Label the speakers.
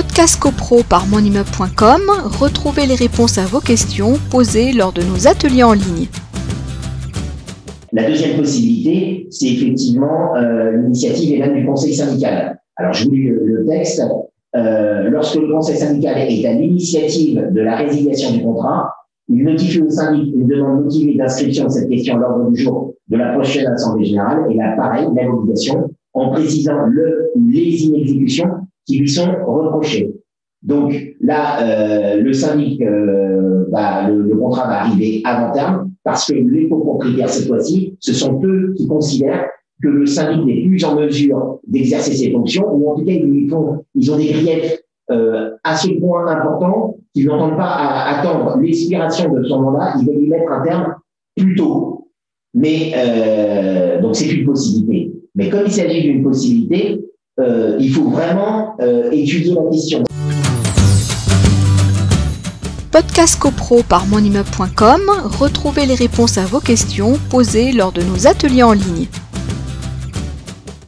Speaker 1: Podcast CoPro par monimmeuble.com, retrouvez les réponses à vos questions posées lors de nos ateliers en ligne.
Speaker 2: La deuxième possibilité, c'est effectivement euh, l'initiative et du conseil syndical. Alors, je vous lis le, texte. Euh, lorsque le conseil syndical est à l'initiative de la résiliation du contrat, il notifie au syndic une demande motivée d'inscription de cette question à l'ordre du jour de la prochaine Assemblée générale et là, pareil, même obligation, en précisant le les inexécutions qui lui sont reprochées. Donc là, euh, le syndic, euh, bah, le, contrat va arriver avant terme parce que les copropriétaires, cette fois-ci, ce sont eux qui considèrent que le syndic n'est plus en mesure d'exercer ses fonctions, ou en tout cas, ils, ont des griefs euh, à ce point importants qu'ils n'entendent pas attendre l'expiration de son mandat, ils veulent y mettre un terme plus tôt. Mais euh, donc c'est une possibilité. Mais comme il s'agit d'une possibilité, euh, il faut vraiment euh, étudier la question.
Speaker 1: Podcast CoPro par monimmeuble.com, retrouvez les réponses à vos questions posées lors de nos ateliers en ligne.